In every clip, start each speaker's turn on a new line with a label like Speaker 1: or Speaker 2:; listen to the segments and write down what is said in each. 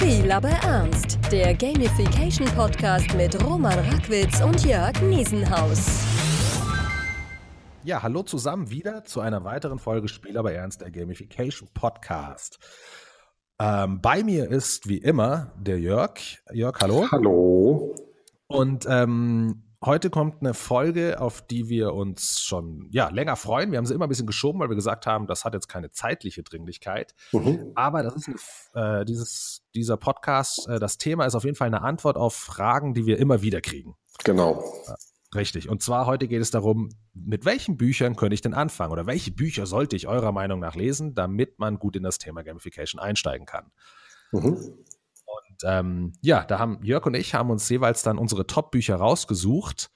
Speaker 1: Spiel aber ernst. Der Gamification Podcast mit Roman Rackwitz und Jörg Niesenhaus.
Speaker 2: Ja, hallo zusammen wieder zu einer weiteren Folge Spiel aber ernst, der Gamification Podcast. Ähm, bei mir ist wie immer der Jörg. Jörg, hallo.
Speaker 3: Hallo.
Speaker 2: Und ähm, Heute kommt eine Folge, auf die wir uns schon ja, länger freuen. Wir haben sie immer ein bisschen geschoben, weil wir gesagt haben, das hat jetzt keine zeitliche Dringlichkeit. Mhm. Aber das ist eine, äh, dieses, dieser Podcast, äh, das Thema ist auf jeden Fall eine Antwort auf Fragen, die wir immer wieder kriegen.
Speaker 3: Genau.
Speaker 2: Äh, richtig. Und zwar heute geht es darum, mit welchen Büchern könnte ich denn anfangen oder welche Bücher sollte ich eurer Meinung nach lesen, damit man gut in das Thema Gamification einsteigen kann. Mhm ähm, ja, da haben Jörg und ich haben uns jeweils dann unsere Top-Bücher rausgesucht.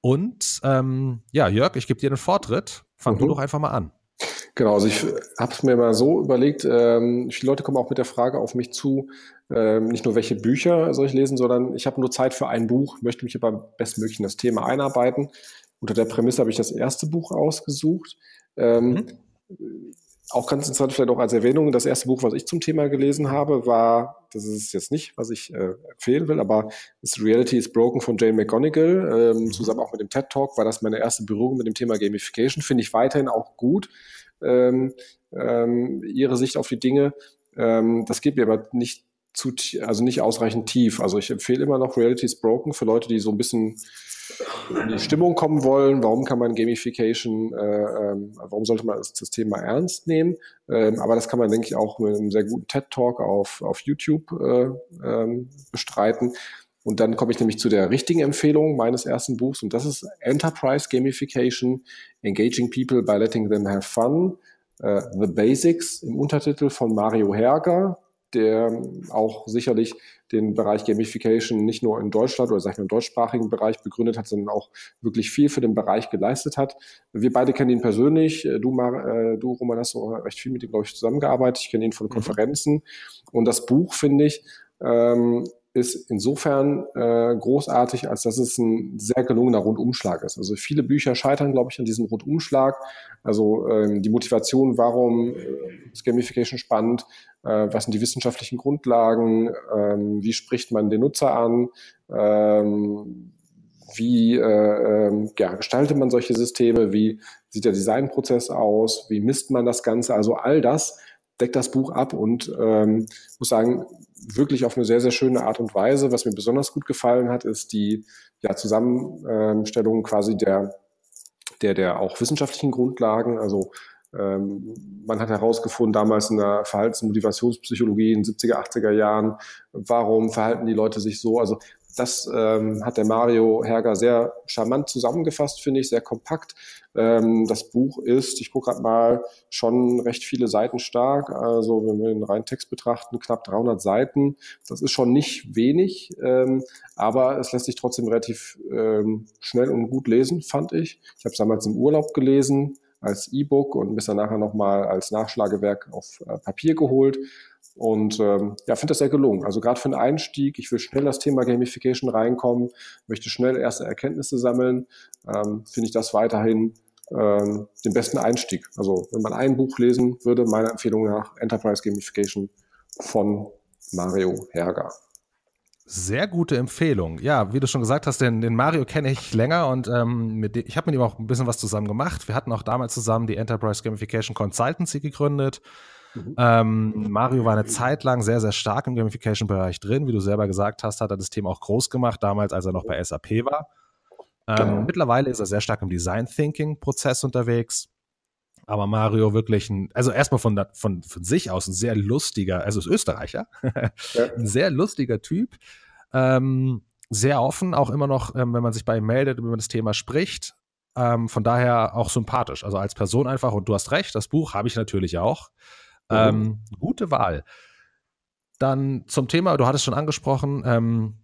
Speaker 2: Und ähm, ja, Jörg, ich gebe dir den Vortritt. Fang mhm. du doch einfach mal an.
Speaker 3: Genau, also ich habe es mir mal so überlegt, ähm, viele Leute kommen auch mit der Frage auf mich zu, ähm, nicht nur welche Bücher soll ich lesen, sondern ich habe nur Zeit für ein Buch, möchte mich aber bestmöglich in das Thema einarbeiten. Unter der Prämisse habe ich das erste Buch ausgesucht. Ähm, mhm auch ganz interessant vielleicht auch als Erwähnung, das erste Buch, was ich zum Thema gelesen habe, war, das ist es jetzt nicht, was ich äh, empfehlen will, aber das Reality is Broken von Jane McGonigal, ähm, mhm. zusammen auch mit dem TED Talk, war das meine erste Berührung mit dem Thema Gamification, finde ich weiterhin auch gut, ähm, ähm, ihre Sicht auf die Dinge. Ähm, das geht mir aber nicht zu, also nicht ausreichend tief. Also ich empfehle immer noch Reality is Broken für Leute, die so ein bisschen in die Stimmung kommen wollen. Warum kann man Gamification, äh, ähm, warum sollte man das, das Thema ernst nehmen? Ähm, aber das kann man, denke ich, auch mit einem sehr guten TED-Talk auf, auf YouTube äh, ähm, bestreiten. Und dann komme ich nämlich zu der richtigen Empfehlung meines ersten Buchs und das ist Enterprise Gamification, Engaging People by Letting Them Have Fun, uh, The Basics im Untertitel von Mario Herger der auch sicherlich den Bereich Gamification nicht nur in Deutschland oder sag ich mal im deutschsprachigen Bereich begründet hat, sondern auch wirklich viel für den Bereich geleistet hat. Wir beide kennen ihn persönlich. Du, Mar äh, du Roman, hast so recht viel mit ihm, glaube ich, zusammengearbeitet. Ich kenne ihn von mhm. Konferenzen. Und das Buch, finde ich, ähm, ist insofern äh, großartig, als dass es ein sehr gelungener Rundumschlag ist. Also viele Bücher scheitern, glaube ich, an diesem Rundumschlag. Also ähm, die Motivation, warum äh, ist Gamification spannend, äh, was sind die wissenschaftlichen Grundlagen, ähm, wie spricht man den Nutzer an, ähm, wie äh, äh, ja, gestaltet man solche Systeme, wie sieht der Designprozess aus, wie misst man das Ganze, also all das deckt das Buch ab und ähm, muss sagen, wirklich auf eine sehr, sehr schöne Art und Weise. Was mir besonders gut gefallen hat, ist die ja, Zusammenstellung quasi der, der, der auch wissenschaftlichen Grundlagen. Also ähm, man hat herausgefunden, damals in der Verhaltens- und Motivationspsychologie in den 70er, 80er Jahren, warum verhalten die Leute sich so. Also das ähm, hat der Mario Herger sehr charmant zusammengefasst, finde ich, sehr kompakt. Ähm, das Buch ist, ich gucke gerade mal, schon recht viele Seiten stark. Also wenn wir den reinen Text betrachten, knapp 300 Seiten. Das ist schon nicht wenig, ähm, aber es lässt sich trotzdem relativ ähm, schnell und gut lesen, fand ich. Ich habe es damals im Urlaub gelesen als E-Book und bis dann nachher nochmal als Nachschlagewerk auf äh, Papier geholt. Und ähm, ja, finde das sehr gelungen. Also gerade für den Einstieg, ich will schnell das Thema Gamification reinkommen, möchte schnell erste Erkenntnisse sammeln, ähm, finde ich das weiterhin ähm, den besten Einstieg. Also wenn man ein Buch lesen würde, meiner Empfehlung nach Enterprise Gamification von Mario Herger.
Speaker 2: Sehr gute Empfehlung. Ja, wie du schon gesagt hast, den, den Mario kenne ich länger und ähm, dem, ich habe mit ihm auch ein bisschen was zusammen gemacht. Wir hatten auch damals zusammen die Enterprise Gamification Consultancy gegründet. Mhm. Ähm, Mario war eine Zeit lang sehr, sehr stark im Gamification-Bereich drin. Wie du selber gesagt hast, hat er das Thema auch groß gemacht, damals, als er noch bei SAP war. Ähm, genau. Mittlerweile ist er sehr stark im Design-Thinking-Prozess unterwegs. Aber Mario wirklich ein, also erstmal von, von, von sich aus ein sehr lustiger, also ist Österreicher, ja. ein sehr lustiger Typ. Ähm, sehr offen, auch immer noch, ähm, wenn man sich bei ihm meldet, über das Thema spricht. Ähm, von daher auch sympathisch. Also als Person einfach, und du hast recht, das Buch habe ich natürlich auch. Ähm, mhm. gute Wahl. Dann zum Thema, du hattest schon angesprochen, ähm,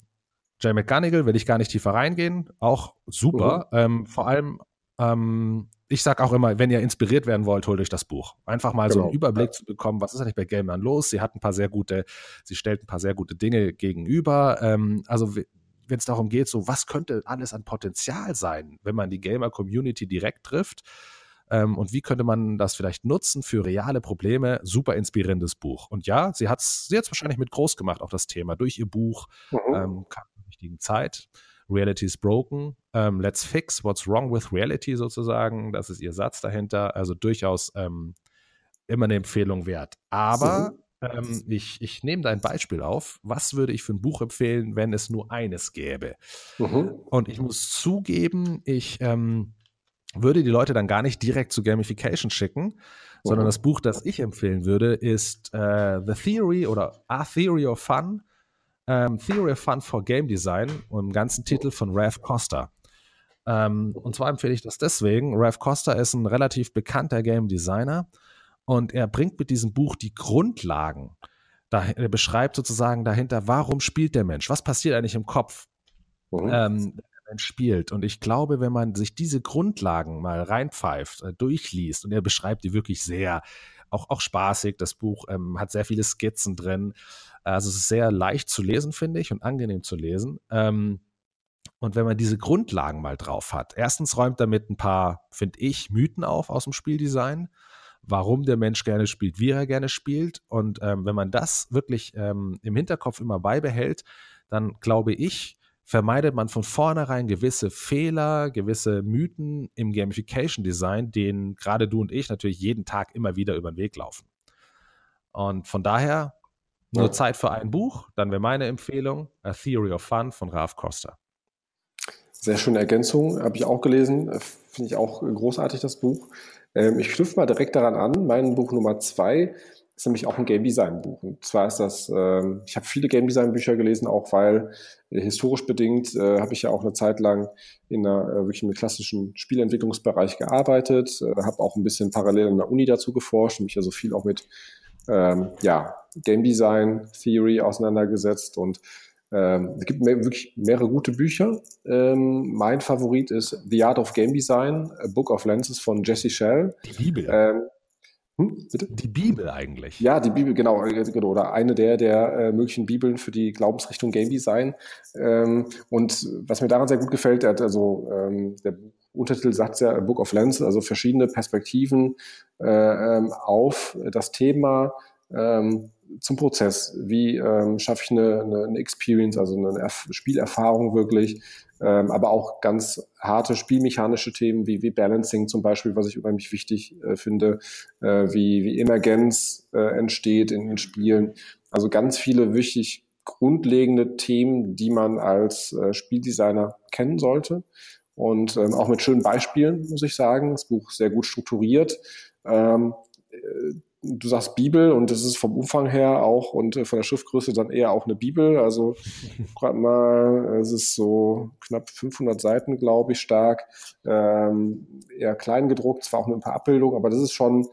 Speaker 2: Jay McGonigal, will ich gar nicht tiefer reingehen, auch super. Mhm. Ähm, vor allem, ähm, ich sage auch immer, wenn ihr inspiriert werden wollt, holt euch das Buch. Einfach mal genau. so einen genau. Überblick zu bekommen, was ist eigentlich bei Gamern los? Sie hat ein paar sehr gute, sie stellt ein paar sehr gute Dinge gegenüber. Ähm, also wenn es darum geht, so was könnte alles an Potenzial sein, wenn man die Gamer-Community direkt trifft, Ähm, und wie könnte man das vielleicht nutzen für reale Probleme? Super inspirierendes Buch. Und ja, sie hat es sie wahrscheinlich mit groß gemacht, auch das Thema, durch ihr Buch, mhm. ähm, kam in der richtigen Zeit. Reality is broken. Ähm, let's fix what's wrong with reality sozusagen. Das ist ihr Satz dahinter. Also durchaus ähm, immer eine Empfehlung wert. Aber ähm, ich, ich nehme da ein Beispiel auf. Was würde ich für ein Buch empfehlen, wenn es nur eines gäbe? Mhm. Und ich muss zugeben, ich ähm, würde die Leute dann gar nicht direkt zu Gamification schicken, sondern mhm. das Buch, das ich empfehlen würde, ist äh, The Theory oder A Theory of Fun. Ähm, Theory of Fun for Game Design und im ganzen Titel von Ralph Costa. Ähm, und zwar empfehle ich das deswegen. Ralph Costa ist ein relativ bekannter Game Designer und er bringt mit diesem Buch die Grundlagen. Er beschreibt sozusagen dahinter, warum spielt der Mensch? Was passiert eigentlich im Kopf, mhm. ähm, spielt? Und ich glaube, wenn man sich diese Grundlagen mal reinpfeift, äh, durchliest, und er beschreibt die wirklich sehr, auch, auch spaßig, das Buch ähm, hat sehr viele Skizzen drin. Also es ist sehr leicht zu lesen, finde ich, und angenehm zu lesen. Ähm, und wenn man diese Grundlagen mal drauf hat, erstens räumt damit ein paar, finde ich, Mythen auf aus dem Spieldesign warum der Mensch gerne spielt, wie er gerne spielt. Und ähm, wenn man das wirklich ähm, im Hinterkopf immer beibehält, dann glaube ich, vermeidet man von vornherein gewisse Fehler, gewisse Mythen im Gamification Design, denen gerade du und ich natürlich jeden Tag immer wieder über den Weg laufen. Und von daher nur Zeit für ein Buch, dann wäre meine Empfehlung A Theory of Fun von Ralph Costa.
Speaker 3: Sehr schöne Ergänzung, habe ich auch gelesen, finde ich auch großartig das Buch. Ähm, ich knüpfe mal direkt daran an. Mein Buch Nummer zwei ist nämlich auch ein Game Design Buch. Und zwar ist das, ähm, ich habe viele Game Design Bücher gelesen, auch weil äh, historisch bedingt äh, habe ich ja auch eine Zeit lang in einer äh, wirklich im klassischen Spielentwicklungsbereich gearbeitet, äh, habe auch ein bisschen parallel in der Uni dazu geforscht und mich also viel auch mit ähm, ja, Game Design Theory auseinandergesetzt und ähm, es gibt mehr, wirklich mehrere gute Bücher. Ähm, mein Favorit ist The Art of Game Design, A Book of Lenses von Jesse Shell.
Speaker 2: Die Bibel. Ähm, hm, die Bibel eigentlich.
Speaker 3: Ja, die Bibel, genau, äh, genau oder eine der, der äh, möglichen Bibeln für die Glaubensrichtung Game Design. Ähm, und was mir daran sehr gut gefällt, der hat also, ähm, der Untertitel sagt ja Book of Lenses, also verschiedene Perspektiven äh, ähm, auf das Thema ähm, zum Prozess. Wie ähm, schaffe ich eine, eine, eine, Experience, also eine Erf Spielerfahrung wirklich, ähm, aber auch ganz harte spielmechanische Themen wie, wie Balancing zum Beispiel, was ich unheimlich wichtig äh, finde, äh, wie, wie Emergenz äh, entsteht in den Spielen. Also ganz viele wichtig grundlegende Themen, die man als äh, Spieldesigner kennen sollte. Und ähm, auch mit schönen Beispielen, muss ich sagen. Das Buch sehr gut strukturiert. Du sagst Bibel und das ist vom Umfang her auch und äh, von der Schriftgröße dann eher auch eine Bibel. Also gerade mal, es ist so knapp 500 Seiten, glaube ich, stark. Ähm, eher klein gedruckt, zwar auch mit ein paar Abbildungen, aber das ist schon,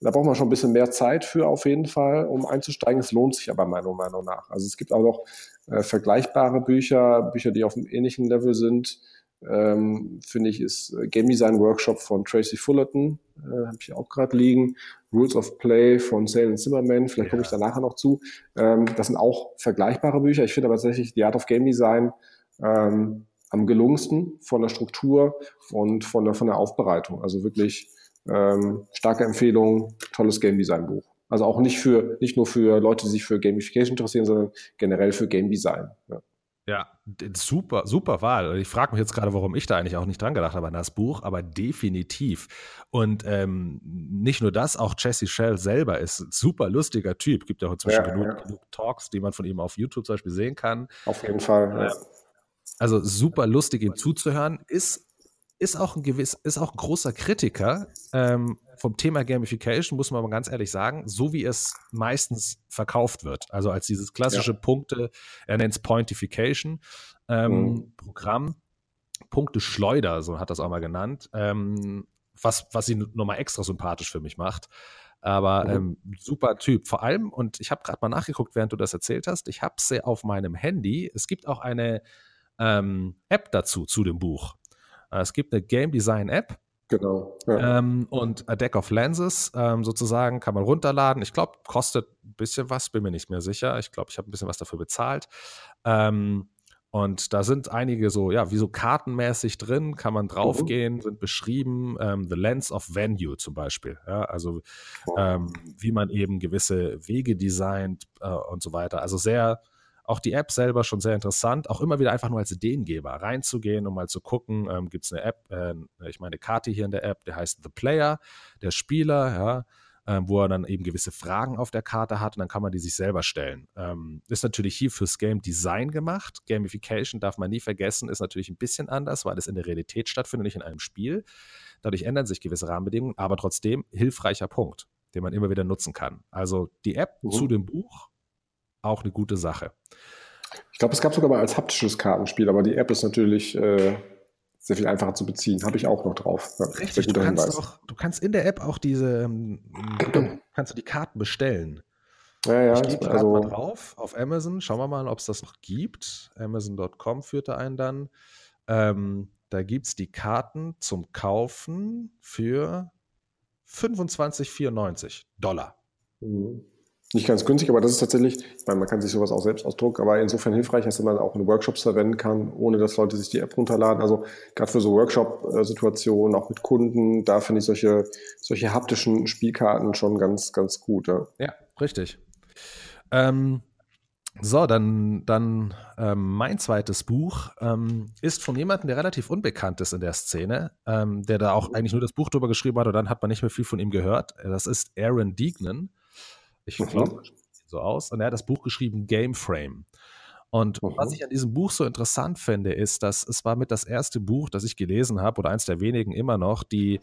Speaker 3: da braucht man schon ein bisschen mehr Zeit für auf jeden Fall, um einzusteigen. Es lohnt sich aber meiner Meinung nach. Also es gibt auch noch äh, vergleichbare Bücher, Bücher, die auf einem ähnlichen Level sind ähm, finde ich, ist äh, Game Design Workshop von Tracy Fullerton, äh, habe ich auch gerade liegen. Rules of Play von Salen Zimmerman, vielleicht komme ich da nachher noch zu. Ähm, das sind auch vergleichbare Bücher. Ich finde aber tatsächlich die Art of Game Design ähm, am gelungensten von der Struktur und von der, von der Aufbereitung. Also wirklich ähm, starke Empfehlung, tolles Game Design Buch. Also auch nicht für, nicht nur für Leute, die sich für Gamification interessieren, sondern generell für Game Design. Ja.
Speaker 2: Ja, super, super Wahl. Ich frage mich jetzt gerade, warum ich da eigentlich auch nicht dran gedacht habe an das Buch, aber definitiv. Und ähm, nicht nur das, auch Jesse Shell selber ist ein super lustiger Typ. Gibt ja auch inzwischen ja, genug, ja. genug, Talks, die man von ihm auf YouTube zum Beispiel sehen kann.
Speaker 3: Auf jeden Fall. Ja.
Speaker 2: Also super lustig, ihm zuzuhören. Ist ist auch ein gewiss, ist auch ein großer Kritiker ähm, vom Thema Gamification, muss man aber ganz ehrlich sagen, so wie es meistens verkauft wird. Also als dieses klassische ja. Punkte, er nennt es Pointification, ähm, mhm. Programm, Punkte Schleuder, so hat das auch mal genannt, ähm, was, was ihn nochmal extra sympathisch für mich macht. Aber mhm. ähm, super Typ. Vor allem, und ich habe gerade mal nachgeguckt, während du das erzählt hast, ich habe sie auf meinem Handy. Es gibt auch eine ähm, App dazu, zu dem Buch. Äh, es gibt eine Game Design App.
Speaker 3: Genau.
Speaker 2: Ja. Ähm, und A Deck of Lenses ähm, sozusagen kann man runterladen. Ich glaube, kostet ein bisschen was, bin mir nicht mehr sicher. Ich glaube, ich habe ein bisschen was dafür bezahlt. Ähm, Und da sind einige so, ja, wie so kartenmäßig drin, kann man draufgehen, sind beschrieben, ähm, The Lens of Venue zum Beispiel. Ja, also ähm, wie man eben gewisse Wege designt äh, und so weiter. Also sehr, auch die App selber schon sehr interessant, auch immer wieder einfach nur als Ideengeber reinzugehen, um mal zu gucken, ähm, gibt es eine App, äh, ich meine Karte hier in der App, der heißt The Player, der Spieler, ja, ähm, wo er dann eben gewisse Fragen auf der Karte hat und dann kann man die sich selber stellen. Ähm, ist natürlich hier fürs Game Design gemacht. Gamification darf man nie vergessen, ist natürlich ein bisschen anders, weil es in der Realität stattfindet, nicht in einem Spiel. Dadurch ändern sich gewisse Rahmenbedingungen, aber trotzdem hilfreicher Punkt, den man immer wieder nutzen kann. Also die App mhm. zu dem Buch auch eine gute Sache.
Speaker 3: Ich glaube, es gab sogar mal als haptisches Kartenspiel, aber die App ist natürlich äh, sehr viel einfacher zu beziehen. Habe ich auch noch drauf.
Speaker 2: Ja, Richtig, du kannst, auch, du kannst in der App auch diese, ähm, kannst du die Karten bestellen.
Speaker 3: Ja, ja.
Speaker 2: Ich gehe also, mal drauf auf Amazon. Schauen wir mal, ob es das noch gibt. Amazon.com führte einen dann. Ähm, da gibt es die Karten zum Kaufen für 25,94 Dollar.
Speaker 3: Mhm nicht ganz günstig, aber das ist tatsächlich, ich meine, man kann sich sowas auch selbst ausdrucken, aber insofern hilfreich, dass man auch in Workshops verwenden kann, ohne dass Leute sich die App runterladen. Also gerade für so Workshop-Situationen, auch mit Kunden, da finde ich solche, solche haptischen Spielkarten schon ganz, ganz gut. Ja,
Speaker 2: ja richtig. Ähm, so, dann, dann ähm, mein zweites Buch ähm, ist von jemandem, der relativ unbekannt ist in der Szene, ähm, der da auch eigentlich nur das Buch drüber geschrieben hat und dann hat man nicht mehr viel von ihm gehört. Das ist Aaron Deegnan. Ich mhm. glaube, so aus. Und er hat das Buch geschrieben, Game Frame. Und mhm. was ich an diesem Buch so interessant finde, ist, dass es war mit das erste Buch, das ich gelesen habe, oder eins der wenigen immer noch, die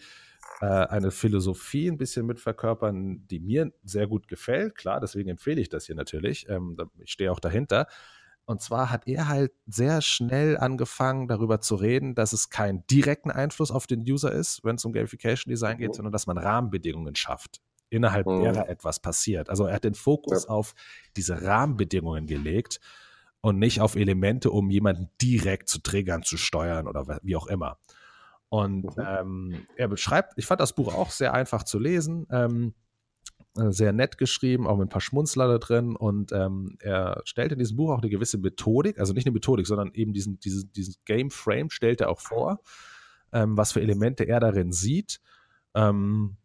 Speaker 2: äh, eine Philosophie ein bisschen mitverkörpern, die mir sehr gut gefällt. Klar, deswegen empfehle ich das hier natürlich. Ähm, ich stehe auch dahinter. Und zwar hat er halt sehr schnell angefangen, darüber zu reden, dass es keinen direkten Einfluss auf den User ist, wenn es um Gamification Design geht, mhm. sondern dass man Rahmenbedingungen schafft innerhalb mhm. derer etwas passiert. Also er hat den Fokus ja. auf diese Rahmenbedingungen gelegt und nicht auf Elemente, um jemanden direkt zu triggern, zu steuern oder wie auch immer. Und mhm. ähm, er beschreibt, ich fand das Buch auch sehr einfach zu lesen, ähm, äh, sehr nett geschrieben, auch mit ein paar Schmunzler da drin. Und ähm, er stellt in diesem Buch auch eine gewisse Methodik, also nicht eine Methodik, sondern eben diesen, diesen, diesen Game Frame stellt er auch vor, ähm, was für Elemente er darin sieht. Ähm,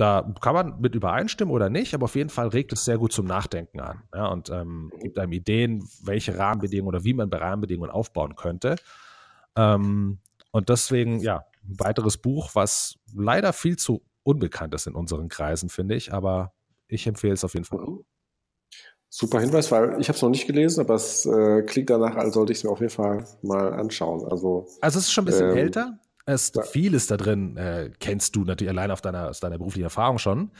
Speaker 2: da kann man mit übereinstimmen oder nicht, aber auf jeden Fall regt es sehr gut zum Nachdenken an ja, und ähm, gibt einem Ideen, welche Rahmenbedingungen oder wie man bei Rahmenbedingungen aufbauen könnte. Ähm, und deswegen, ja, ein weiteres Buch, was leider viel zu unbekannt ist in unseren Kreisen, finde ich, aber ich empfehle es auf jeden Fall.
Speaker 3: Super Hinweis, weil ich habe es noch nicht gelesen, aber es äh, klingt danach, als sollte ich es mir auf jeden Fall mal anschauen. Also,
Speaker 2: also es ist schon ein bisschen ähm, älter, ist ja. vieles da drin, äh, kennst du natürlich allein auf deiner, aus deiner beruflichen Erfahrung schon.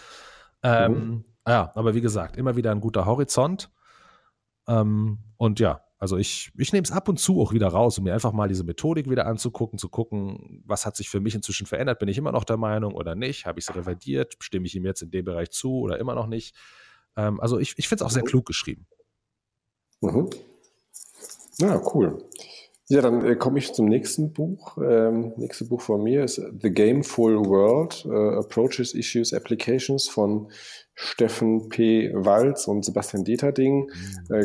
Speaker 2: Ähm, mhm. Ja, aber wie gesagt, immer wieder ein guter Horizont. Ähm, und ja, also ich, ich nehme es ab und zu auch wieder raus, um mir einfach mal diese Methodik wieder anzugucken, zu gucken, was hat sich für mich inzwischen verändert, bin ich immer noch der Meinung oder nicht, habe ich es revidiert, stimme ich ihm jetzt in dem Bereich zu oder immer noch nicht. Ähm, also ich, ich finde es auch sehr mhm. klug geschrieben.
Speaker 3: Mhm. Ja, cool. Ja, dann äh, komme ich zum nächsten Buch. Ähm, nächste Buch von mir ist The Gameful World, äh, Approaches, Issues, Applications von Steffen P. Walz und Sebastian Deterding. Mhm. Äh,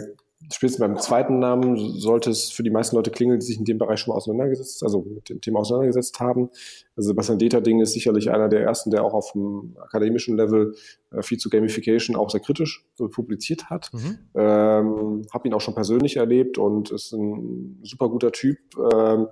Speaker 3: spätestens beim zweiten Namen sollte es für die meisten Leute klingeln, die sich in dem Bereich schon mal auseinandergesetzt, also mit dem Thema auseinandergesetzt haben. Also Sebastian Deterding ist sicherlich einer der ersten, der auch auf dem akademischen Level äh, viel zu Gamification auch sehr kritisch publiziert hat. Mhm. Ähm, habe ihn auch schon persönlich erlebt und ist ein super guter Typ. Ähm,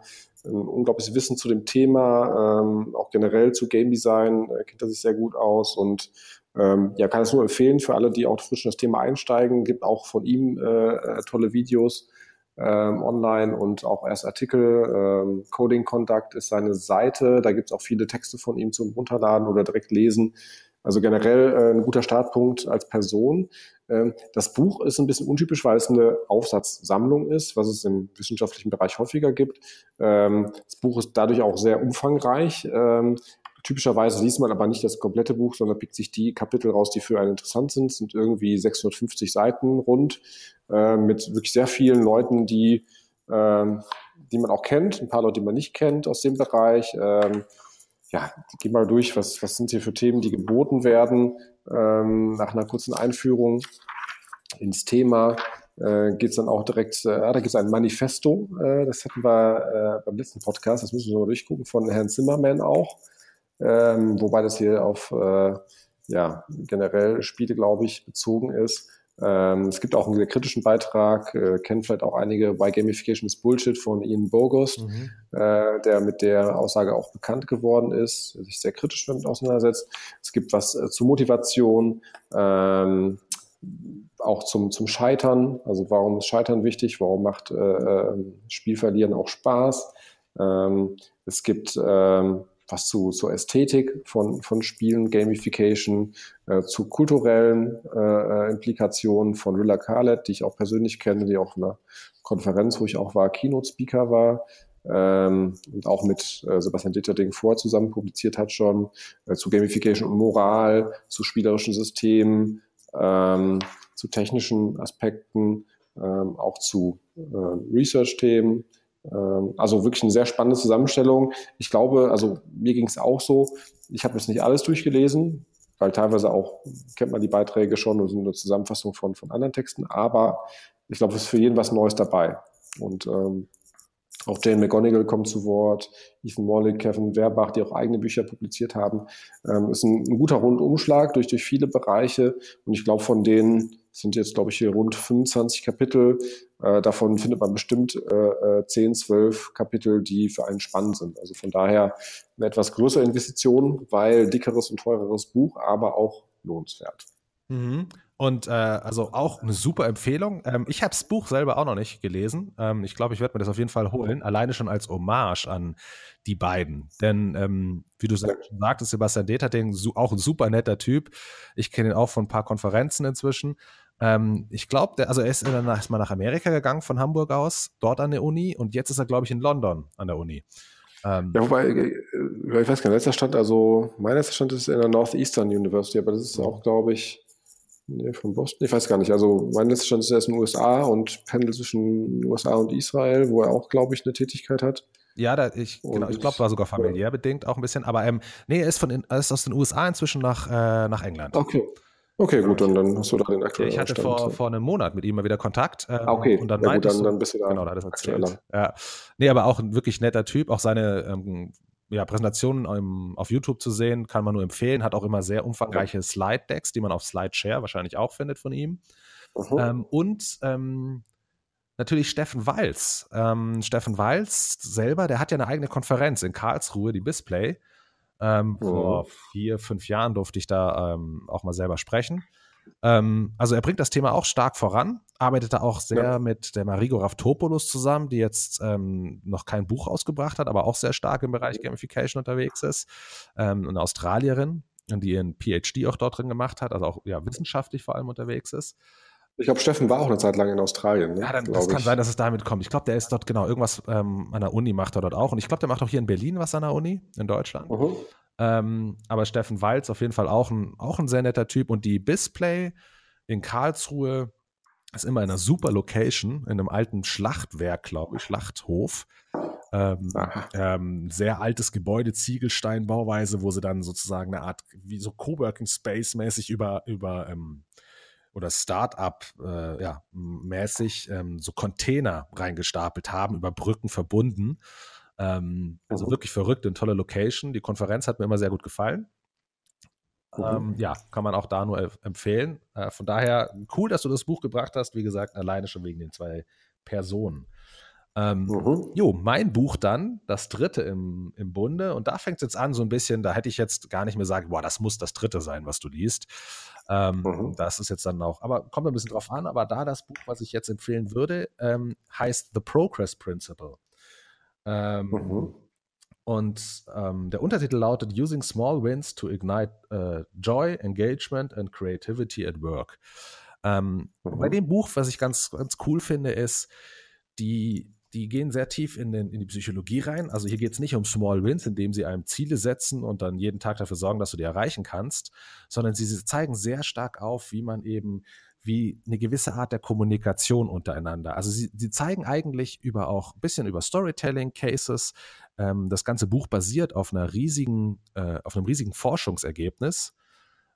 Speaker 3: ein unglaubliches Wissen zu dem Thema, ähm, auch generell zu Game Design, äh, kennt er sich sehr gut aus und ähm, ja, kann es nur empfehlen für alle, die auch frisch in das Thema einsteigen. Gibt auch von ihm äh, äh, tolle Videos ähm, online und auch erst Artikel. Ähm, Coding Conduct ist seine Seite. Da gibt es auch viele Texte von ihm zum Runterladen oder direkt lesen. Also generell äh, ein guter Startpunkt als Person. Ähm, das Buch ist ein bisschen untypisch, weil es eine Aufsatzsammlung ist, was es im wissenschaftlichen Bereich häufiger gibt. Ähm, das Buch ist dadurch auch sehr umfangreich. Ähm, Typischerweise liest man aber nicht das komplette Buch, sondern pickt sich die Kapitel raus, die für einen interessant sind. Es sind irgendwie 650 Seiten rund äh, mit wirklich sehr vielen Leuten, die, äh, die man auch kennt, ein paar Leute, die man nicht kennt aus dem Bereich. Ähm, ja, geh mal durch, was, was sind hier für Themen, die geboten werden ähm, nach einer kurzen Einführung ins Thema. äh, geht es dann auch direkt, äh, ah, da gibt es ein Manifesto, äh, das hatten wir äh, beim letzten Podcast, das müssen wir mal durchgucken, von Herrn Zimmermann auch, ähm, wobei das hier auf äh, ja, generell Spiele, glaube ich, bezogen ist. Ähm, es gibt auch einen sehr kritischen Beitrag, äh, kennen vielleicht auch einige, Why Gamification is Bullshit von Ian Bogus, mhm. äh, der mit der Aussage auch bekannt geworden ist, sich sehr kritisch damit auseinandersetzt. Es gibt was äh, zur Motivation, ähm, auch zum, zum Scheitern. Also warum ist Scheitern wichtig? Warum macht äh, ähm, Spielverlieren auch Spaß? Ähm, es gibt ähm, was zu, zur Ästhetik von, von Spielen, Gamification, äh, zu kulturellen äh, äh, Implikationen von Rilla Khaled, die ich auch persönlich kenne, die auch auf einer Konferenz, wo ich auch war, Keynote-Speaker war ähm, und auch mit äh, Sebastian Ditterding vor zusammen publiziert hat schon, äh, zu Gamification und Moral, zu spielerischen Systemen, ähm, zu technischen Aspekten, ähm, auch zu äh, Research-Themen. Ähm, also wirklich eine sehr spannende Zusammenstellung. Ich glaube, also mir ging es auch so, ich habe jetzt nicht alles durchgelesen, weil teilweise auch kennt man die Beiträge schon und sind eine Zusammenfassung von, von anderen Texten, aber ich glaube, es ist für jeden was Neues dabei. Und ähm, auch Jane McGonigal kommt zu Wort, Ethan Morley, Kevin Werbach, die auch eigene Bücher publiziert haben. Ähm, ist ein, ein guter Rundumschlag durch, durch viele Bereiche. Und ich glaube, von denen sind jetzt, glaube ich, hier rund 25 Kapitel. Äh, davon findet man bestimmt äh, 10, äh, 12 Kapitel, die für einen spannend sind. Also von daher eine etwas größere Investition, weil dickeres und teureres Buch, aber auch lohnenswert.
Speaker 2: Mhm. Und äh, also auch eine super Empfehlung. Ähm, ich habe das Buch selber auch noch nicht gelesen. Ähm, ich glaube, ich werde mir das auf jeden Fall holen, alleine schon als Hommage an die beiden. Denn ähm, wie du schon sagtest, Sebastian Deterding, auch ein super netter Typ. Ich kenne ihn auch von ein paar Konferenzen inzwischen. Ähm, ich glaube, also er ist dann erstmal nach Amerika gegangen von Hamburg aus, dort an der Uni und jetzt ist er, glaube ich, in London an der Uni.
Speaker 3: Ähm, ja, wobei, äh, ich weiß gar nicht, letzter Stand, also mein letzter Stand ist in der Northeastern University, aber das ist auch, glaube ich, Nee, von Boston? Ich weiß gar nicht. Also mein letzter Stand ist erst in den USA und pendelt zwischen USA und Israel, wo er auch, glaube ich, eine Tätigkeit hat.
Speaker 2: Ja, da, ich, genau, ich glaube, war sogar familiär bedingt auch ein bisschen. Aber ähm, nee, er ist, von er ist aus den USA inzwischen nach, äh, nach England.
Speaker 3: Okay. Okay, gut, dann, dann hast du da den aktuellen
Speaker 2: Ich hatte Stand. vor, vor einem Monat mit ihm mal wieder Kontakt.
Speaker 3: Ähm, okay,
Speaker 2: und dann
Speaker 3: ja, gut, dann, dann bist du da.
Speaker 2: Genau, da hat es erzählt. Ja. Nee, aber auch ein wirklich netter Typ. Auch seine ähm, ja, Präsentationen um, auf YouTube zu sehen, kann man nur empfehlen. Hat auch immer sehr umfangreiche Slide-Decks, die man auf SlideShare wahrscheinlich auch findet von ihm. Mhm. Ähm, und ähm, natürlich Steffen Walz. Ähm, Steffen Walz selber, der hat ja eine eigene Konferenz in Karlsruhe, die Display. Ähm, mhm. Vor vier, fünf Jahren durfte ich da ähm, auch mal selber sprechen. Ähm, also er bringt das Thema auch stark voran, arbeitet da auch sehr ja. mit der Marigo Raftopoulos zusammen, die jetzt ähm, noch kein Buch ausgebracht hat, aber auch sehr stark im Bereich Gamification unterwegs ist. Ähm, eine Australierin, die ihren PhD auch dort drin gemacht hat, also auch ja, wissenschaftlich vor allem unterwegs ist.
Speaker 3: Ich glaube, Steffen war auch eine Zeit lang in Australien. Ne?
Speaker 2: Ja, dann, das kann ich. sein, dass es damit kommt. Ich glaube, der ist dort genau irgendwas ähm, an der Uni macht er dort auch. Und ich glaube, der macht auch hier in Berlin was an der Uni in Deutschland. -huh. Ähm, aber Steffen Walz auf jeden Fall auch ein, auch ein sehr netter Typ. Und die Display in Karlsruhe ist immer in einer super Location, in einem alten Schlachtwerk, glaube ich, Schlachthof. Ähm, ähm, sehr altes Gebäude, Ziegelsteinbauweise, wo sie dann sozusagen eine Art, wie so Coworking Space mäßig über, über ähm, oder Start-up äh, ja, mäßig ähm, so Container reingestapelt haben, über Brücken verbunden. Ähm, also mhm. wirklich verrückt, eine tolle Location. Die Konferenz hat mir immer sehr gut gefallen. Mhm. Ähm, ja, kann man auch da nur empfehlen. Äh, von daher cool, dass du das Buch gebracht hast. Wie gesagt, alleine schon wegen den zwei Personen. Ähm, mhm. Jo, mein Buch dann, das dritte im, im Bunde. Und da fängt es jetzt an, so ein bisschen, da hätte ich jetzt gar nicht mehr sagen, boah, das muss das dritte sein, was du liest. Ähm, mhm. Das ist jetzt dann auch, aber kommt ein bisschen drauf an. Aber da das Buch, was ich jetzt empfehlen würde, ähm, heißt The Progress Principle. Ähm, mhm. Und ähm, der Untertitel lautet Using Small Wins to Ignite uh, Joy, Engagement and Creativity at Work. Ähm, mhm. Bei dem Buch, was ich ganz, ganz cool finde, ist, die, die gehen sehr tief in, den, in die Psychologie rein. Also hier geht es nicht um Small Wins, indem sie einem Ziele setzen und dann jeden Tag dafür sorgen, dass du die erreichen kannst, sondern sie, sie zeigen sehr stark auf, wie man eben wie eine gewisse Art der Kommunikation untereinander. Also sie, sie zeigen eigentlich über auch ein bisschen über Storytelling, Cases. Ähm, das ganze Buch basiert auf einer riesigen, äh, auf einem riesigen Forschungsergebnis.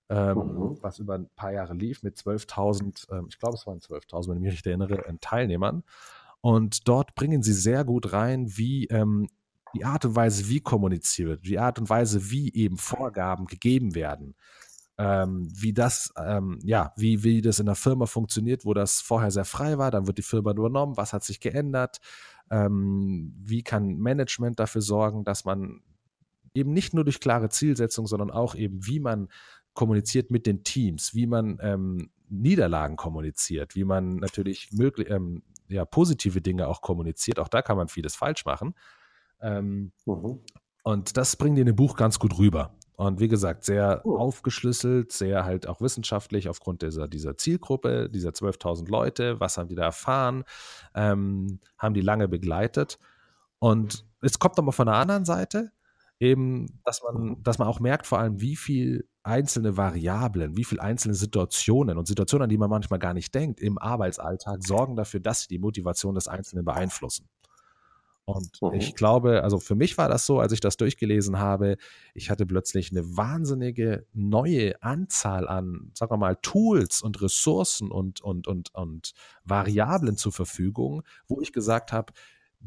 Speaker 2: ähm, mhm. was über ein paar Jahre lief mit 12.000, ähm, ich glaube es waren 12.000, wenn ich mich richtig erinnere, äh, Teilnehmern. Und dort bringen sie sehr gut rein, wie ähm, die Art und Weise, wie kommuniziert wird, die Art und Weise, wie eben Vorgaben gegeben werden, ähm, wie das, ähm, ja, wie, wie das in der Firma funktioniert, wo das vorher sehr frei war, dann wird die Firma übernommen, was hat sich geändert, ähm, wie kann Management dafür sorgen, dass man eben nicht nur durch klare Zielsetzung, sondern auch eben, wie man kommuniziert mit den Teams, wie man ähm, Niederlagen kommuniziert, wie man natürlich möglich, ähm, ja, positive Dinge auch kommuniziert. Auch da kann man vieles falsch machen. Ähm, mhm. Und das bringt in dem Buch ganz gut rüber. Und wie gesagt, sehr oh. aufgeschlüsselt, sehr halt auch wissenschaftlich aufgrund dieser, dieser Zielgruppe, dieser 12.000 Leute. Was haben die da erfahren? Ähm, haben die lange begleitet? Und es kommt nochmal von der anderen Seite, eben, dass man, mhm. dass man auch merkt, vor allem, wie viel einzelne Variablen, wie viele einzelne Situationen und Situationen, an die man manchmal gar nicht denkt, im Arbeitsalltag sorgen dafür, dass sie die Motivation des Einzelnen beeinflussen. Und mhm. ich glaube, also für mich war das so, als ich das durchgelesen habe, ich hatte plötzlich eine wahnsinnige neue Anzahl an, sagen wir mal, Tools und Ressourcen und, und, und, und Variablen zur Verfügung, wo ich gesagt habe,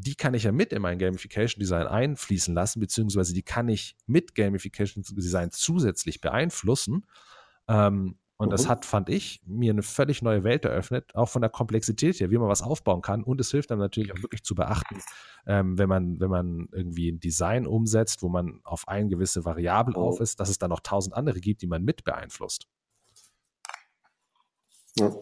Speaker 2: die kann ich ja mit in mein Gamification Design einfließen lassen, beziehungsweise die kann ich mit Gamification Design zusätzlich beeinflussen. Ähm, und mhm. das hat, fand ich, mir eine völlig neue Welt eröffnet, auch von der Komplexität her, wie man was aufbauen kann. Und es hilft dann natürlich auch wirklich zu beachten, ähm, wenn, man, wenn man irgendwie ein Design umsetzt, wo man auf eine gewisse Variable oh. auf ist, dass es dann noch tausend andere gibt, die man mit beeinflusst.
Speaker 3: Ja.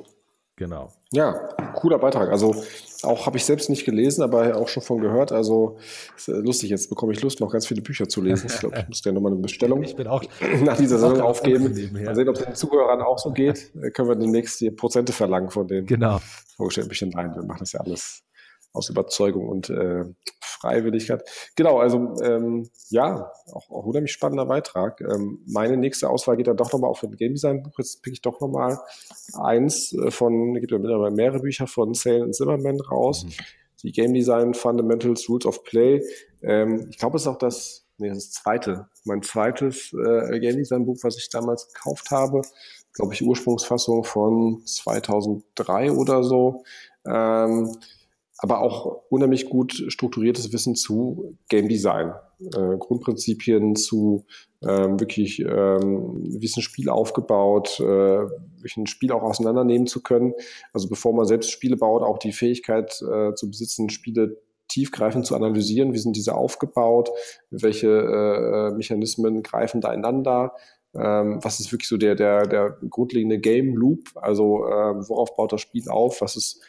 Speaker 3: Genau. Ja, cooler Beitrag. Also auch habe ich selbst nicht gelesen, aber auch schon von gehört. Also ist, lustig, jetzt bekomme ich Lust, noch ganz viele Bücher zu lesen. Ich glaube, ich muss ja nochmal eine Bestellung
Speaker 2: ich bin auch,
Speaker 3: nach dieser Sendung aufgeben. Mal sehen, ob es den Zuhörern auch so geht. Können wir demnächst die Prozente verlangen von den
Speaker 2: genau.
Speaker 3: vorgestellten Büchern. Nein, wir machen das ja alles aus Überzeugung und äh, Freiwilligkeit. Genau, also ähm, ja, auch, auch unheimlich spannender Beitrag. Ähm, meine nächste Auswahl geht dann doch nochmal auf ein Game Design Buch. Jetzt pick ich doch nochmal eins äh, von, gibt ja mittlerweile mehrere Bücher von Sale und Zimmerman raus. Mhm. Die Game Design Fundamentals, Rules of Play. Ähm, ich glaube, es ist auch das, nee, das zweite, mein zweites äh, Game Design Buch, was ich damals gekauft habe. Glaube ich, Ursprungsfassung von 2003 oder so. Ähm, aber auch unheimlich gut strukturiertes Wissen zu Game Design, äh, Grundprinzipien zu ähm, wirklich, ähm, wie ist ein Spiel aufgebaut, äh, wirklich ein Spiel auch auseinandernehmen zu können. Also bevor man selbst Spiele baut, auch die Fähigkeit äh, zu besitzen, Spiele tiefgreifend zu analysieren, wie sind diese aufgebaut, welche äh, Mechanismen greifen da einander, ähm, was ist wirklich so der, der, der grundlegende Game Loop, also äh, worauf baut das Spiel auf, was ist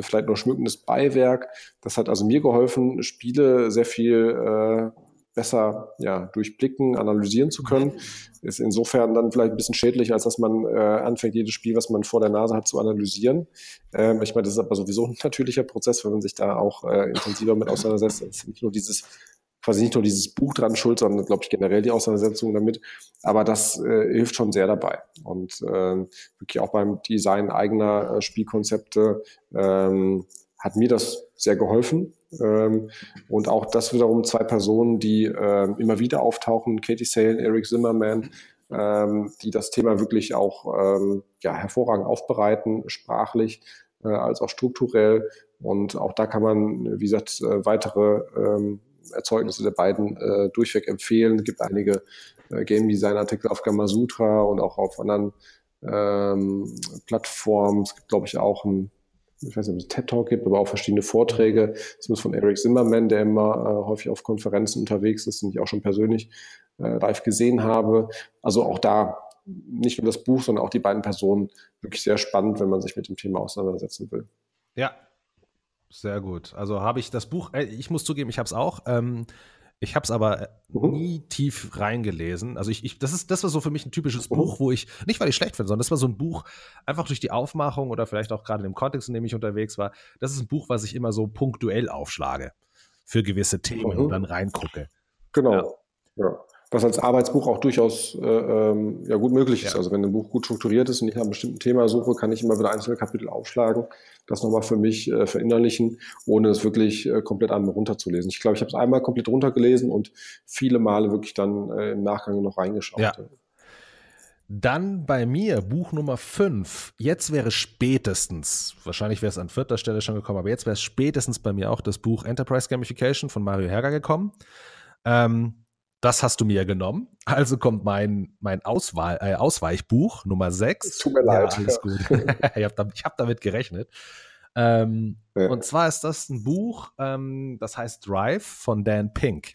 Speaker 3: vielleicht noch schmückendes Beiwerk. Das hat also mir geholfen, Spiele sehr viel äh, besser ja, durchblicken, analysieren zu können. Ist insofern dann vielleicht ein bisschen schädlich, als dass man äh, anfängt, jedes Spiel, was man vor der Nase hat, zu analysieren. Ähm, ich meine, das ist aber sowieso ein natürlicher Prozess, wenn man sich da auch äh, intensiver mit auseinandersetzt. Es ist nicht nur dieses quasi nicht nur dieses Buch dran schuld, sondern glaube ich generell die Auseinandersetzung damit. Aber das äh, hilft schon sehr dabei. Und äh, wirklich auch beim Design eigener äh, Spielkonzepte ähm, hat mir das sehr geholfen. Ähm, und auch das wiederum zwei Personen, die äh, immer wieder auftauchen, Katie Sale, Eric Zimmerman, ähm, die das Thema wirklich auch ähm, ja, hervorragend aufbereiten, sprachlich äh, als auch strukturell. Und auch da kann man, wie gesagt, äh, weitere ähm, Erzeugnisse der beiden äh, durchweg empfehlen. Es gibt einige äh, Game Design Artikel auf Gamasutra und auch auf anderen ähm, Plattformen. Es gibt, glaube ich, auch ein, ich weiß nicht, ob es TED Talk gibt, aber auch verschiedene Vorträge. Das ist von Eric Zimmerman, der immer äh, häufig auf Konferenzen unterwegs ist, den ich auch schon persönlich äh, live gesehen habe. Also auch da nicht nur das Buch, sondern auch die beiden Personen wirklich sehr spannend, wenn man sich mit dem Thema auseinandersetzen will.
Speaker 2: Ja, sehr gut. Also habe ich das Buch, äh, ich muss zugeben, ich habe es auch. Ähm, ich habe es aber äh, mhm. nie tief reingelesen. Also ich, ich, das ist, das war so für mich ein typisches mhm. Buch, wo ich, nicht weil ich schlecht finde, sondern das war so ein Buch, einfach durch die Aufmachung oder vielleicht auch gerade im Kontext, in dem ich unterwegs war. Das ist ein Buch, was ich immer so punktuell aufschlage für gewisse Themen mhm. und dann reingucke.
Speaker 3: Genau. Ja. ja was als Arbeitsbuch auch durchaus äh, ähm, ja, gut möglich ist. Ja. Also wenn ein Buch gut strukturiert ist und ich nach einem bestimmten Thema suche, kann ich immer wieder einzelne Kapitel aufschlagen, das nochmal für mich äh, verinnerlichen, ohne es wirklich äh, komplett einmal runterzulesen. Ich glaube, ich habe es einmal komplett runtergelesen und viele Male wirklich dann äh, im Nachgang noch reingeschaut. Ja.
Speaker 2: Dann bei mir Buch Nummer 5. Jetzt wäre spätestens, wahrscheinlich wäre es an vierter Stelle schon gekommen, aber jetzt wäre es spätestens bei mir auch das Buch Enterprise Gamification von Mario Herger gekommen. Ähm, das hast du mir genommen. Also kommt mein, mein Auswahl, äh, Ausweichbuch Nummer 6.
Speaker 3: Tut mir leid.
Speaker 2: Ja, alles gut. ich habe damit, hab damit gerechnet. Ähm, ja. Und zwar ist das ein Buch, ähm, das heißt Drive von Dan Pink.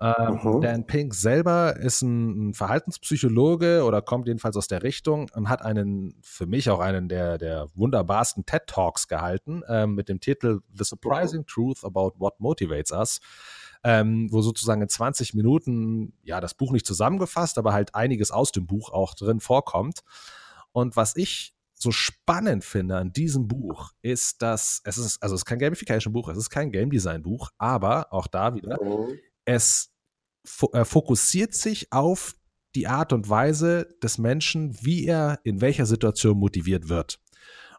Speaker 2: Ähm, mhm. Dan Pink selber ist ein, ein, Verhaltenspsychologe oder kommt jedenfalls aus der Richtung und hat einen, für mich auch einen der, der wunderbarsten TED Talks gehalten ähm, mit dem Titel The Surprising Truth About What Motivates Us ähm, wo sozusagen in 20 Minuten, ja, das Buch nicht zusammengefasst, aber halt einiges aus dem Buch auch drin vorkommt. Und was ich so spannend finde an diesem Buch, ist, dass es ist, also es ist kein Gamification-Buch, es ist kein Game Design-Buch, aber auch da wieder, oh. es äh, fokussiert sich auf die Art und Weise des Menschen, wie er in welcher Situation motiviert wird.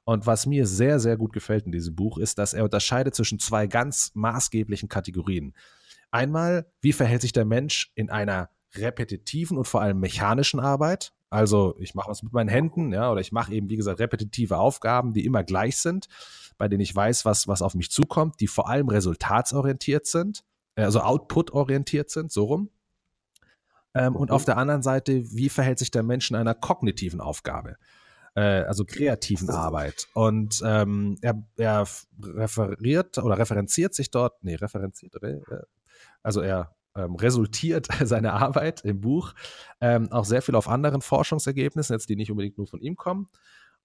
Speaker 2: Und was mir sehr, sehr gut gefällt in diesem Buch, ist, dass er unterscheidet zwischen zwei ganz maßgeblichen Kategorien. Einmal, wie verhält sich der Mensch in einer repetitiven und vor allem mechanischen Arbeit? Also ich mache was mit meinen Händen, ja, oder ich mache eben, wie gesagt, repetitive Aufgaben, die immer gleich sind, bei denen ich weiß, was, was auf mich zukommt, die vor allem resultatsorientiert sind, also output-orientiert sind, so rum. Ähm, und auf der anderen Seite, wie verhält sich der Mensch in einer kognitiven Aufgabe? Äh, also kreativen Arbeit. Und ähm, er, er referiert oder referenziert sich dort, nee, referenziert, oder? Also er ähm, resultiert seine Arbeit im Buch ähm, auch sehr viel auf anderen Forschungsergebnissen, jetzt die nicht unbedingt nur von ihm kommen.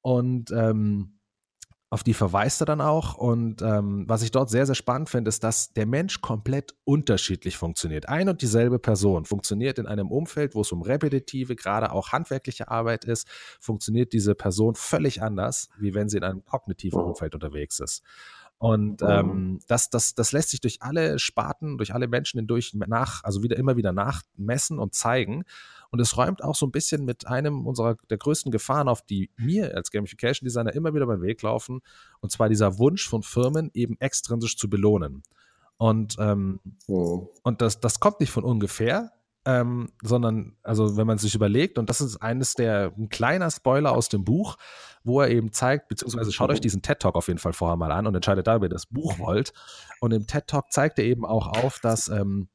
Speaker 2: Und ähm, auf die verweist er dann auch. Und ähm, was ich dort sehr, sehr spannend finde, ist, dass der Mensch komplett unterschiedlich funktioniert. Ein und dieselbe Person funktioniert in einem Umfeld, wo es um repetitive, gerade auch handwerkliche Arbeit ist, funktioniert diese Person völlig anders, wie wenn sie in einem kognitiven oh. Umfeld unterwegs ist. Und oh. ähm, das, das, das lässt sich durch alle Sparten, durch alle Menschen hindurch nach, also wieder immer wieder nachmessen und zeigen. Und es räumt auch so ein bisschen mit einem unserer der größten Gefahren auf, die mir als Gamification Designer immer wieder beim Weg laufen. Und zwar dieser Wunsch von Firmen, eben extrinsisch zu belohnen. Und, ähm, oh. und das, das kommt nicht von ungefähr ähm, sondern also wenn man sich überlegt, und das ist eines der, ein kleiner Spoiler aus dem Buch, wo er eben zeigt, beziehungsweise schaut euch diesen TED Talk auf jeden Fall vorher mal an und entscheidet da, ob ihr das Buch wollt. Und im TED Talk zeigt er eben auch auf, dass ähm,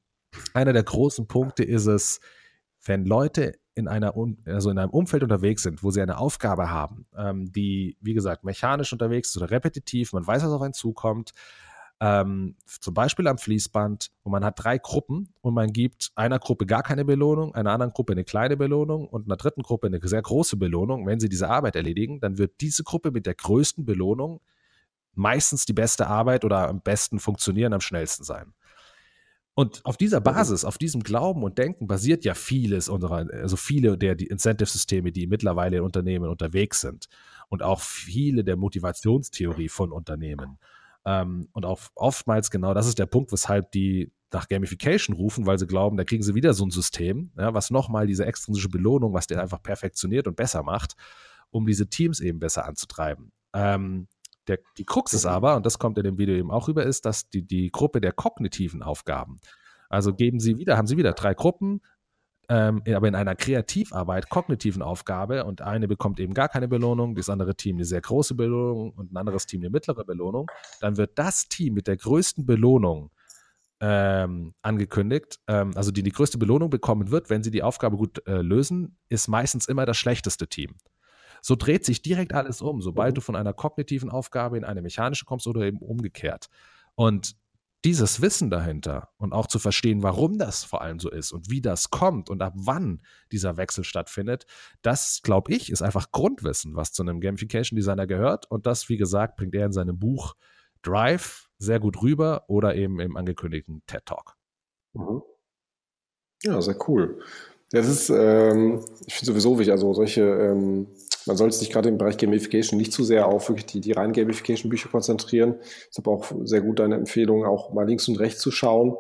Speaker 2: einer der großen Punkte ist es, wenn Leute in einer also in einem Umfeld unterwegs sind, wo sie eine Aufgabe haben, ähm, die wie gesagt mechanisch unterwegs ist oder repetitiv, man weiß, was auf einen zukommt, ähm, zum Beispiel am Fließband, wo man hat drei Gruppen und man gibt einer Gruppe gar keine Belohnung, einer anderen Gruppe eine kleine Belohnung und einer dritten Gruppe eine sehr große Belohnung. Wenn sie diese Arbeit erledigen, dann wird diese Gruppe mit der größten Belohnung meistens die beste Arbeit oder am besten funktionieren, am schnellsten sein. Und auf dieser Basis, auf diesem Glauben und Denken basiert ja vieles unserer, also viele der Incentive-Systeme, die mittlerweile in Unternehmen unterwegs sind und auch viele der Motivationstheorie von Unternehmen. Ähm, und auch oftmals genau das ist der Punkt, weshalb die nach Gamification rufen, weil sie glauben, da kriegen sie wieder so ein System, ja, was nochmal diese extrinsische Belohnung, was der einfach perfektioniert und besser macht, um diese Teams eben besser anzutreiben. Ähm, der, die Krux ist aber, und das kommt in dem Video eben auch rüber, ist, dass die, die Gruppe der kognitiven Aufgaben, also geben sie wieder, haben sie wieder drei Gruppen, ähm, aber in einer Kreativarbeit, kognitiven Aufgabe und eine bekommt eben gar keine Belohnung, das andere Team eine sehr große Belohnung und ein anderes Team eine mittlere Belohnung, dann wird das Team mit der größten Belohnung ähm, angekündigt, ähm, also die die größte Belohnung bekommen wird, wenn sie die Aufgabe gut äh, lösen, ist meistens immer das schlechteste Team. So dreht sich direkt alles um, sobald mhm. du von einer kognitiven Aufgabe in eine mechanische kommst oder eben umgekehrt. Und dieses Wissen dahinter und auch zu verstehen, warum das vor allem so ist und wie das kommt und ab wann dieser Wechsel stattfindet, das, glaube ich, ist einfach Grundwissen, was zu einem Gamification Designer gehört. Und das, wie gesagt, bringt er in seinem Buch Drive sehr gut rüber oder eben im angekündigten TED Talk.
Speaker 3: Mhm. Ja, sehr cool. Das ist, ähm, ich finde sowieso wichtig, also solche ähm, man sollte sich gerade im Bereich Gamification nicht zu sehr auf wirklich die, die reinen Gamification-Bücher konzentrieren. Ist aber auch sehr gut deine Empfehlung, auch mal links und rechts zu schauen.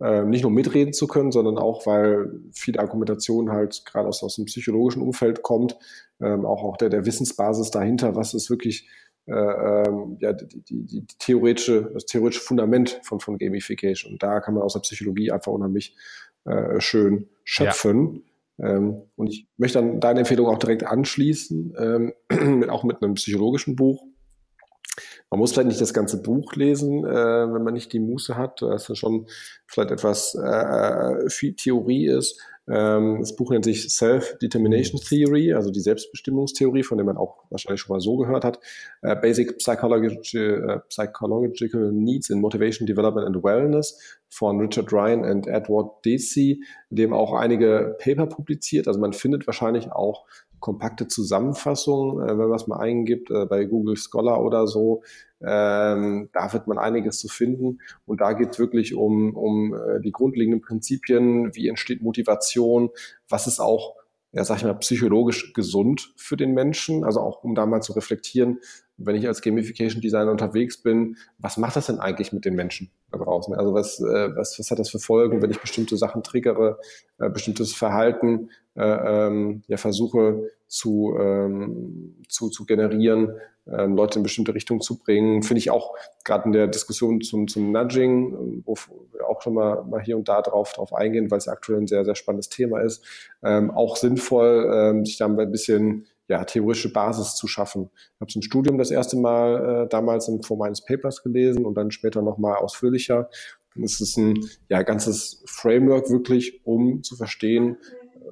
Speaker 3: Äh, nicht nur mitreden zu können, sondern auch, weil viel Argumentation halt gerade aus, aus dem psychologischen Umfeld kommt, ähm, auch, auch der, der Wissensbasis dahinter, was ist wirklich äh, ähm, ja, die, die, die, theoretische, das theoretische Fundament von, von Gamification. Und da kann man aus der Psychologie einfach unheimlich äh, schön schöpfen. Ähm, und ich möchte an deine Empfehlung auch direkt anschließen, ähm, auch mit einem psychologischen Buch. Man muss vielleicht nicht das ganze Buch lesen, äh, wenn man nicht die Muße hat, dass es schon vielleicht etwas äh, viel Theorie ist. Ähm, das Buch nennt sich Self-Determination Theory, also die Selbstbestimmungstheorie, von der man auch wahrscheinlich schon mal so gehört hat. Äh, Basic Psychological, Psychological Needs in Motivation, Development and Wellness von Richard Ryan und Edward Deci, dem auch einige Paper publiziert. Also man findet wahrscheinlich auch kompakte Zusammenfassung, äh, wenn man es mal eingibt, äh, bei Google Scholar oder so. Ähm, da wird man einiges zu finden. Und da geht es wirklich um, um äh, die grundlegenden Prinzipien, wie entsteht Motivation, was ist auch, ja, sag ich mal, psychologisch gesund für den Menschen. Also auch, um da mal zu reflektieren, wenn ich als Gamification Designer unterwegs bin, was macht das denn eigentlich mit den Menschen da draußen? Also was, äh, was, was hat das für Folgen, wenn ich bestimmte Sachen triggere, äh, bestimmtes Verhalten äh, ähm, ja, versuche zu, ähm, zu, zu generieren, ähm, Leute in bestimmte Richtungen zu bringen. Finde ich auch gerade in der Diskussion zum, zum Nudging, wo wir auch schon mal, mal hier und da drauf, drauf eingehen, weil es aktuell ein sehr, sehr spannendes Thema ist, ähm, auch sinnvoll, ähm, sich da ein bisschen ja, theoretische Basis zu schaffen. Ich habe es im Studium das erste Mal äh, damals in Form eines Papers gelesen und dann später nochmal ausführlicher. Und es ist ein ja, ganzes Framework wirklich, um zu verstehen, äh,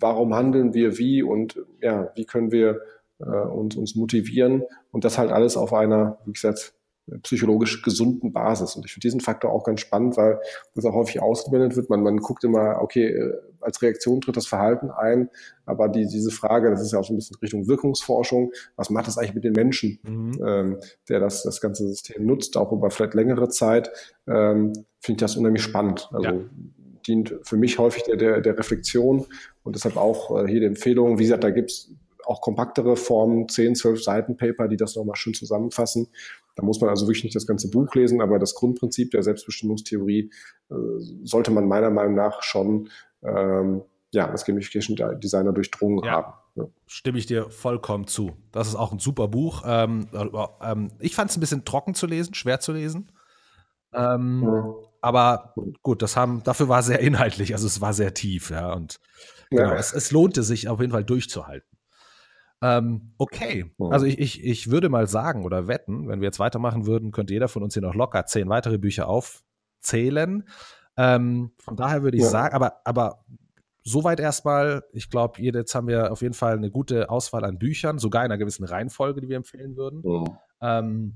Speaker 3: warum handeln wir wie und ja, wie können wir äh, uns, uns motivieren und das halt alles auf einer, wie gesagt, psychologisch gesunden Basis. Und ich finde diesen Faktor auch ganz spannend, weil das auch häufig ausgeblendet wird. Man, man guckt immer, okay, äh, als Reaktion tritt das Verhalten ein, aber die, diese Frage, das ist ja auch so ein bisschen Richtung Wirkungsforschung, was macht das eigentlich mit den Menschen, mhm. ähm, der das, das ganze System nutzt, auch über vielleicht längere Zeit, ähm, finde ich das unheimlich spannend. Also ja. dient für mich häufig der, der, der Reflexion und deshalb auch äh, hier die Empfehlung, wie gesagt, da gibt's auch kompaktere Formen, 10, 12 Seiten Paper, die das nochmal schön zusammenfassen. Da muss man also wirklich nicht das ganze Buch lesen, aber das Grundprinzip der Selbstbestimmungstheorie äh, sollte man meiner Meinung nach schon ähm, ja, als Gamification Designer durchdrungen ja, haben. Ja.
Speaker 2: Stimme ich dir vollkommen zu. Das ist auch ein super Buch. Ähm, ähm, ich fand es ein bisschen trocken zu lesen, schwer zu lesen. Ähm, ja. Aber gut, das haben, dafür war es sehr inhaltlich, also es war sehr tief, ja. Und genau, es, es lohnte sich auf jeden Fall durchzuhalten. Ähm, okay, also ich, ich, ich würde mal sagen oder wetten, wenn wir jetzt weitermachen würden, könnte jeder von uns hier noch locker zehn weitere Bücher aufzählen. Ähm, von daher würde ich ja. sagen, aber, aber soweit erstmal, ich glaube, jetzt haben wir auf jeden Fall eine gute Auswahl an Büchern, sogar in einer gewissen Reihenfolge, die wir empfehlen würden. Mhm. Ähm,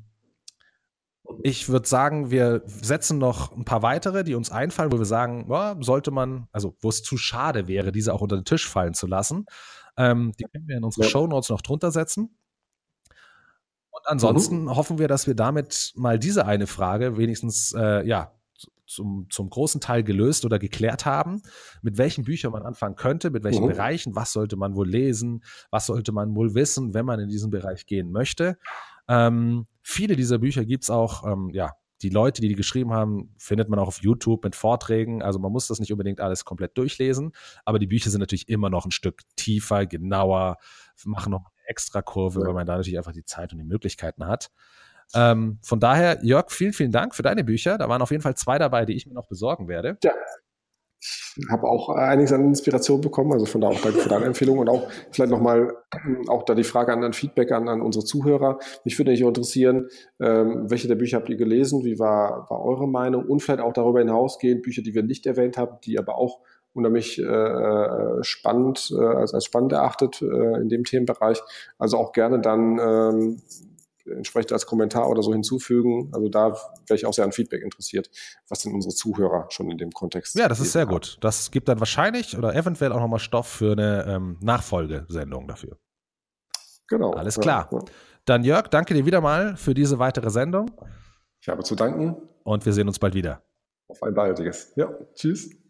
Speaker 2: ich würde sagen, wir setzen noch ein paar weitere, die uns einfallen, wo wir sagen, oh, sollte man, also wo es zu schade wäre, diese auch unter den Tisch fallen zu lassen. Ähm, die können wir in unsere ja. Show Notes noch drunter setzen. Und ansonsten mhm. hoffen wir, dass wir damit mal diese eine Frage wenigstens äh, ja, zum, zum großen Teil gelöst oder geklärt haben, mit welchen Büchern man anfangen könnte, mit welchen mhm. Bereichen, was sollte man wohl lesen, was sollte man wohl wissen, wenn man in diesen Bereich gehen möchte. Ähm, viele dieser Bücher gibt es auch ähm, ja, die Leute, die die geschrieben haben, findet man auch auf YouTube mit Vorträgen. Also man muss das nicht unbedingt alles komplett durchlesen, aber die Bücher sind natürlich immer noch ein Stück tiefer, genauer, machen noch eine extra Kurve, ja. weil man da natürlich einfach die Zeit und die Möglichkeiten hat. Ähm, von daher, Jörg, vielen, vielen Dank für deine Bücher. Da waren auf jeden Fall zwei dabei, die ich mir noch besorgen werde.
Speaker 3: Ja, habe auch einiges an Inspiration bekommen, also von da auch danke für deine Empfehlung und auch vielleicht nochmal auch da die Frage an, an Feedback an, an unsere Zuhörer. Mich würde natürlich interessieren, ähm, welche der Bücher habt ihr gelesen, wie war, war eure Meinung und vielleicht auch darüber hinausgehend Bücher, die wir nicht erwähnt haben, die aber auch unheimlich äh, äh spannend, äh, als, als spannend erachtet äh, in dem Themenbereich. Also auch gerne dann ähm, entsprechend als Kommentar oder so hinzufügen. Also da wäre ich auch sehr an Feedback interessiert, was denn unsere Zuhörer schon in dem Kontext.
Speaker 2: Ja, das ist sehr haben. gut. Das gibt dann wahrscheinlich oder eventuell auch nochmal Stoff für eine ähm, Nachfolgesendung dafür. Genau. Alles klar. Ja, ja. Dann Jörg, danke dir wieder mal für diese weitere Sendung.
Speaker 3: Ich habe zu danken.
Speaker 2: Und wir sehen uns bald wieder.
Speaker 3: Auf ein baldiges. Ja, tschüss.